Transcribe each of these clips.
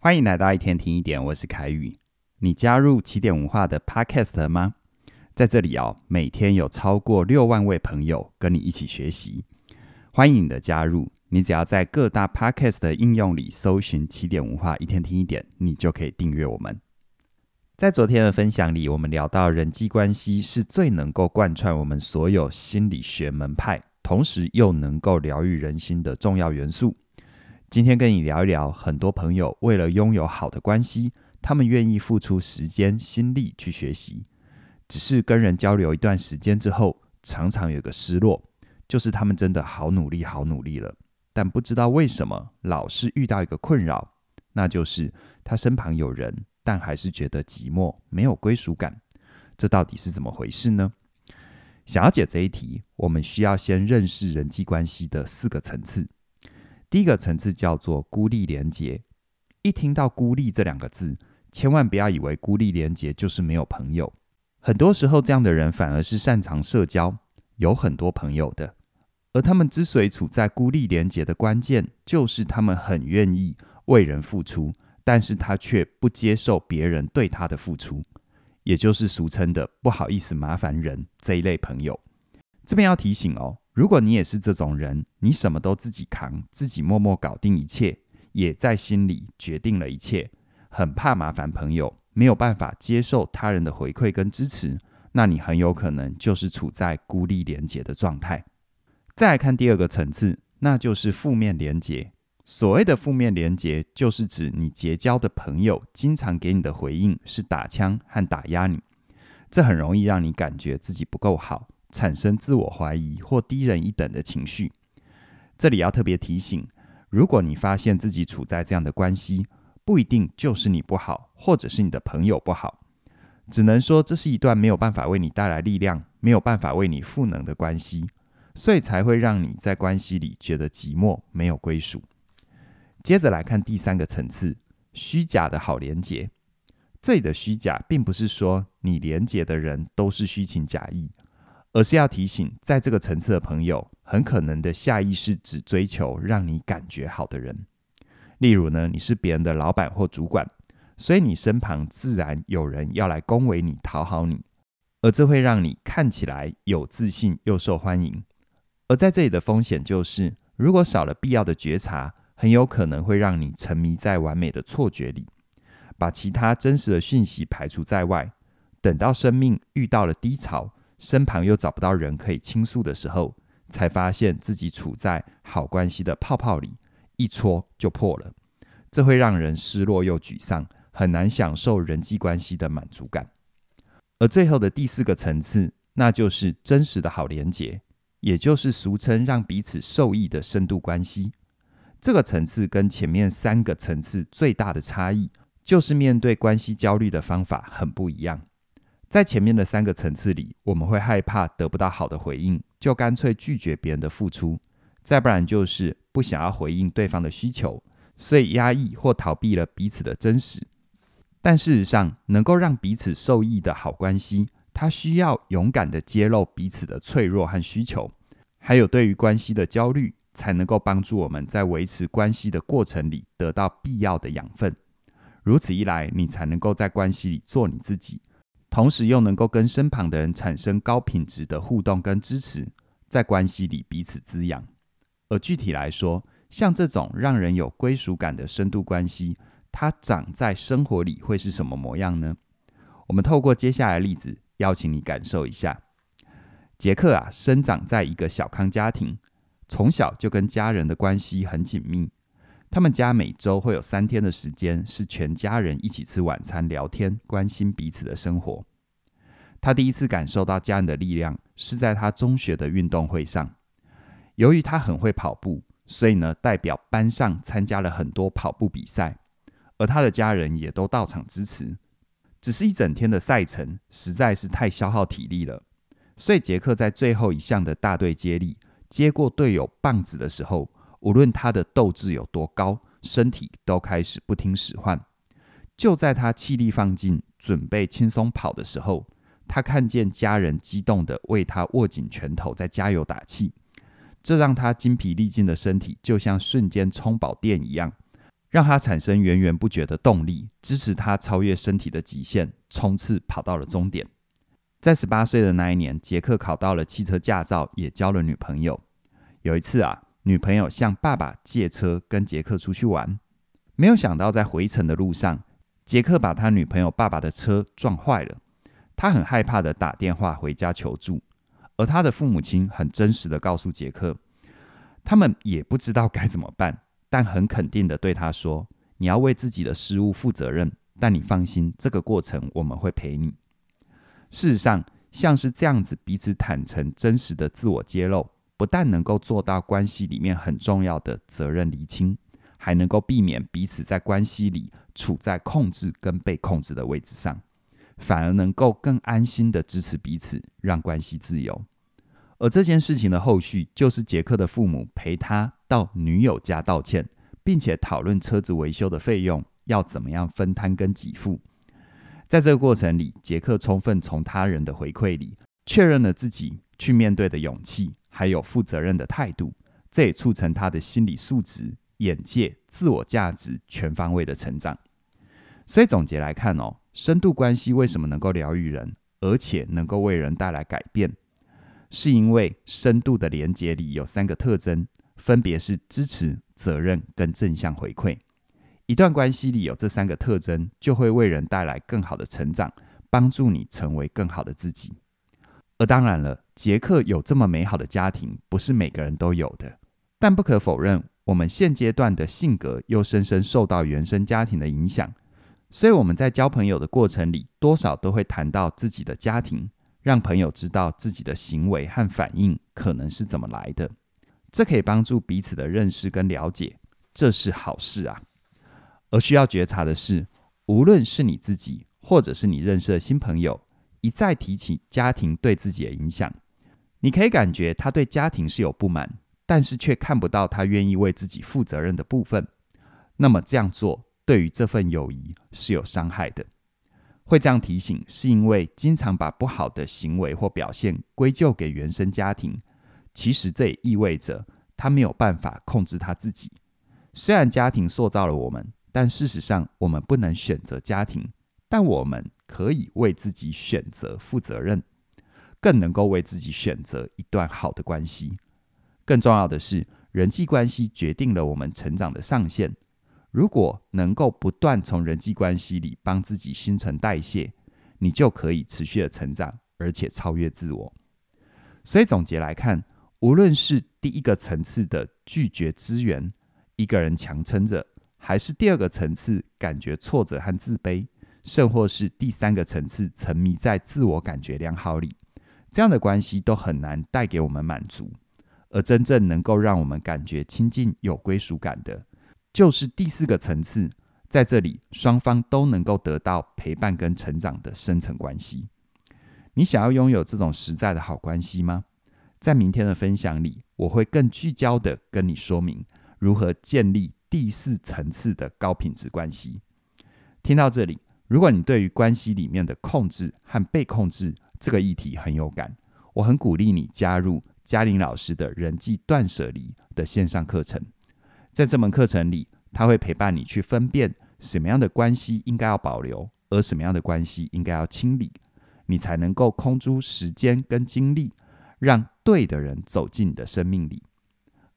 欢迎来到一天听一点，我是凯宇。你加入起点文化的 Podcast 了吗？在这里哦，每天有超过六万位朋友跟你一起学习，欢迎你的加入。你只要在各大 Podcast 的应用里搜寻起点文化一天听一点，你就可以订阅我们。在昨天的分享里，我们聊到人际关系是最能够贯穿我们所有心理学门派，同时又能够疗愈人心的重要元素。今天跟你聊一聊，很多朋友为了拥有好的关系，他们愿意付出时间、心力去学习，只是跟人交流一段时间之后，常常有个失落，就是他们真的好努力、好努力了，但不知道为什么老是遇到一个困扰，那就是他身旁有人。但还是觉得寂寞，没有归属感，这到底是怎么回事呢？想要解这一题，我们需要先认识人际关系的四个层次。第一个层次叫做孤立连结。一听到孤立这两个字，千万不要以为孤立连结就是没有朋友。很多时候，这样的人反而是擅长社交，有很多朋友的。而他们之所以处在孤立连结的关键，就是他们很愿意为人付出。但是他却不接受别人对他的付出，也就是俗称的“不好意思麻烦人”这一类朋友。这边要提醒哦，如果你也是这种人，你什么都自己扛，自己默默搞定一切，也在心里决定了一切，很怕麻烦朋友，没有办法接受他人的回馈跟支持，那你很有可能就是处在孤立连结的状态。再来看第二个层次，那就是负面连结。所谓的负面连结，就是指你结交的朋友经常给你的回应是打枪和打压你，这很容易让你感觉自己不够好，产生自我怀疑或低人一等的情绪。这里要特别提醒，如果你发现自己处在这样的关系，不一定就是你不好，或者是你的朋友不好，只能说这是一段没有办法为你带来力量，没有办法为你赋能的关系，所以才会让你在关系里觉得寂寞，没有归属。接着来看第三个层次，虚假的好连结。这里的虚假，并不是说你连结的人都是虚情假意，而是要提醒，在这个层次的朋友，很可能的下意识只追求让你感觉好的人。例如呢，你是别人的老板或主管，所以你身旁自然有人要来恭维你、讨好你，而这会让你看起来有自信又受欢迎。而在这里的风险就是，如果少了必要的觉察。很有可能会让你沉迷在完美的错觉里，把其他真实的讯息排除在外。等到生命遇到了低潮，身旁又找不到人可以倾诉的时候，才发现自己处在好关系的泡泡里，一戳就破了。这会让人失落又沮丧，很难享受人际关系的满足感。而最后的第四个层次，那就是真实的好连结，也就是俗称让彼此受益的深度关系。这个层次跟前面三个层次最大的差异，就是面对关系焦虑的方法很不一样。在前面的三个层次里，我们会害怕得不到好的回应，就干脆拒绝别人的付出；再不然就是不想要回应对方的需求，所以压抑或逃避了彼此的真实。但事实上，能够让彼此受益的好关系，它需要勇敢地揭露彼此的脆弱和需求，还有对于关系的焦虑。才能够帮助我们在维持关系的过程里得到必要的养分。如此一来，你才能够在关系里做你自己，同时又能够跟身旁的人产生高品质的互动跟支持，在关系里彼此滋养。而具体来说，像这种让人有归属感的深度关系，它长在生活里会是什么模样呢？我们透过接下来的例子，邀请你感受一下。杰克啊，生长在一个小康家庭。从小就跟家人的关系很紧密，他们家每周会有三天的时间是全家人一起吃晚餐、聊天、关心彼此的生活。他第一次感受到家人的力量是在他中学的运动会上。由于他很会跑步，所以呢，代表班上参加了很多跑步比赛，而他的家人也都到场支持。只是一整天的赛程实在是太消耗体力了，所以杰克在最后一项的大队接力。接过队友棒子的时候，无论他的斗志有多高，身体都开始不听使唤。就在他气力放尽，准备轻松跑的时候，他看见家人激动地为他握紧拳头，在加油打气。这让他筋疲力尽的身体就像瞬间充饱电一样，让他产生源源不绝的动力，支持他超越身体的极限，冲刺跑到了终点。在十八岁的那一年，杰克考到了汽车驾照，也交了女朋友。有一次啊，女朋友向爸爸借车跟杰克出去玩，没有想到在回程的路上，杰克把他女朋友爸爸的车撞坏了。他很害怕的打电话回家求助，而他的父母亲很真实的告诉杰克，他们也不知道该怎么办，但很肯定的对他说：“你要为自己的失误负责任，但你放心，这个过程我们会陪你。”事实上，像是这样子彼此坦诚、真实的自我揭露，不但能够做到关系里面很重要的责任厘清，还能够避免彼此在关系里处在控制跟被控制的位置上，反而能够更安心的支持彼此，让关系自由。而这件事情的后续，就是杰克的父母陪他到女友家道歉，并且讨论车子维修的费用要怎么样分摊跟给付。在这个过程里，杰克充分从他人的回馈里确认了自己去面对的勇气，还有负责任的态度。这也促成他的心理素质、眼界、自我价值全方位的成长。所以总结来看哦，深度关系为什么能够疗愈人，而且能够为人带来改变，是因为深度的连接里有三个特征，分别是支持、责任跟正向回馈。一段关系里有这三个特征，就会为人带来更好的成长，帮助你成为更好的自己。而当然了，杰克有这么美好的家庭，不是每个人都有的。但不可否认，我们现阶段的性格又深深受到原生家庭的影响，所以我们在交朋友的过程里，多少都会谈到自己的家庭，让朋友知道自己的行为和反应可能是怎么来的。这可以帮助彼此的认识跟了解，这是好事啊。而需要觉察的是，无论是你自己，或者是你认识的新朋友，一再提起家庭对自己的影响，你可以感觉他对家庭是有不满，但是却看不到他愿意为自己负责任的部分。那么这样做对于这份友谊是有伤害的。会这样提醒，是因为经常把不好的行为或表现归咎给原生家庭，其实这也意味着他没有办法控制他自己。虽然家庭塑造了我们。但事实上，我们不能选择家庭，但我们可以为自己选择负责任，更能够为自己选择一段好的关系。更重要的是，人际关系决定了我们成长的上限。如果能够不断从人际关系里帮自己新陈代谢，你就可以持续的成长，而且超越自我。所以总结来看，无论是第一个层次的拒绝支援，一个人强撑着。还是第二个层次，感觉挫折和自卑，甚或是第三个层次，沉迷在自我感觉良好里，这样的关系都很难带给我们满足。而真正能够让我们感觉亲近、有归属感的，就是第四个层次，在这里双方都能够得到陪伴跟成长的深层关系。你想要拥有这种实在的好关系吗？在明天的分享里，我会更聚焦的跟你说明如何建立。第四层次的高品质关系。听到这里，如果你对于关系里面的控制和被控制这个议题很有感，我很鼓励你加入嘉玲老师的人际断舍离的线上课程。在这门课程里，他会陪伴你去分辨什么样的关系应该要保留，而什么样的关系应该要清理，你才能够空出时间跟精力，让对的人走进你的生命里。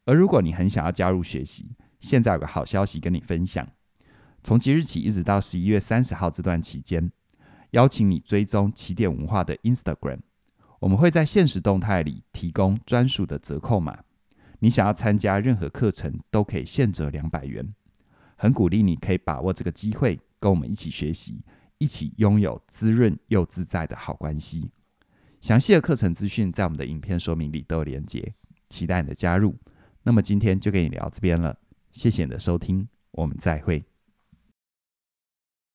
而如果你很想要加入学习，现在有个好消息跟你分享，从即日起一直到十一月三十号这段期间，邀请你追踪起点文化的 Instagram，我们会在限时动态里提供专属的折扣码。你想要参加任何课程都可以现折两百元，很鼓励你可以把握这个机会，跟我们一起学习，一起拥有滋润又自在的好关系。详细的课程资讯在我们的影片说明里都有连结，期待你的加入。那么今天就跟你聊这边了。谢谢你的收听，我们再会。